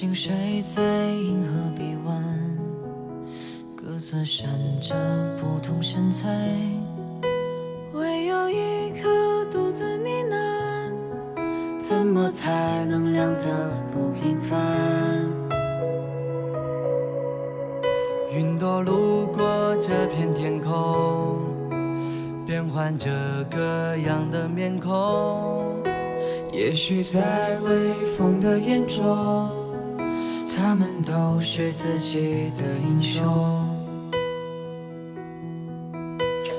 星睡在银河臂弯，各自闪着不同身材，唯有一颗独自呢喃，怎么才能亮得不平凡？云朵路过这片天空，变换着各样的面孔。也许在微风的眼中，他们都是自己的英雄。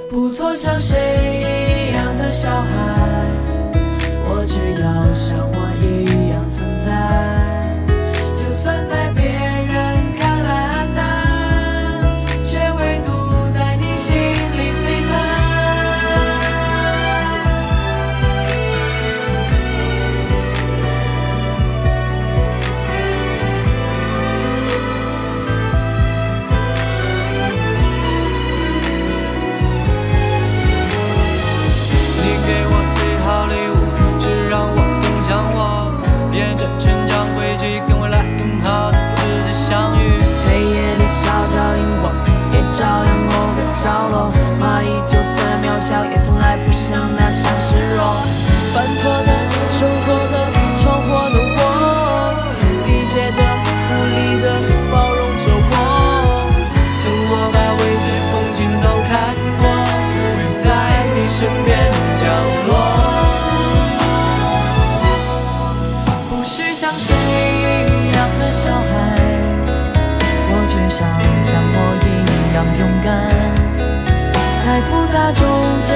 不做像谁一样的小孩，我只要像谁一样的小孩，我只想像我一样勇敢。在复杂中间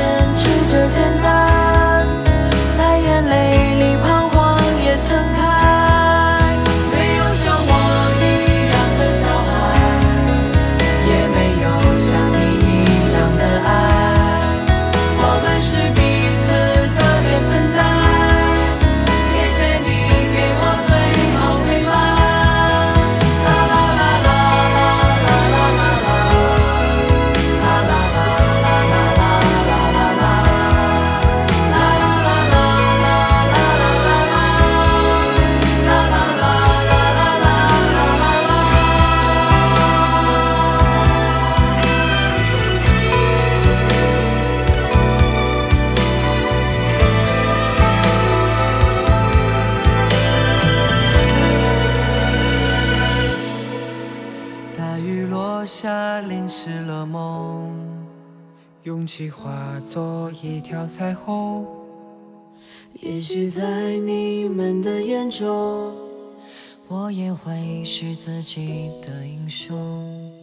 淋湿了梦，勇气化作一条彩虹。也许在你们的眼中，我也会是自己的英雄。